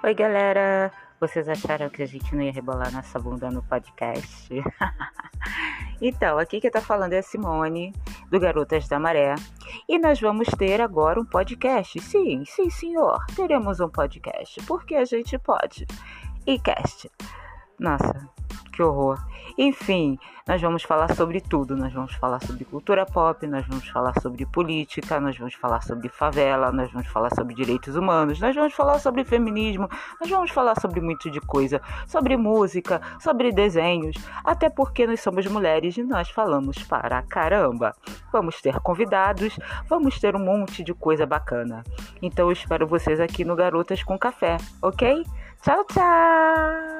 Oi, galera! Vocês acharam que a gente não ia rebolar nossa bunda no podcast? então, aqui que tá falando é a Simone, do Garotas da Maré. E nós vamos ter agora um podcast. Sim, sim, senhor. Teremos um podcast. Porque a gente pode. E cast. Nossa, que horror. Enfim, nós vamos falar sobre tudo. Nós vamos falar sobre cultura pop, nós vamos falar sobre política, nós vamos falar sobre favela, nós vamos falar sobre direitos humanos, nós vamos falar sobre feminismo, nós vamos falar sobre muito de coisa, sobre música, sobre desenhos, até porque nós somos mulheres e nós falamos para caramba. Vamos ter convidados, vamos ter um monte de coisa bacana. Então eu espero vocês aqui no Garotas com Café, ok? Tchau, tchau!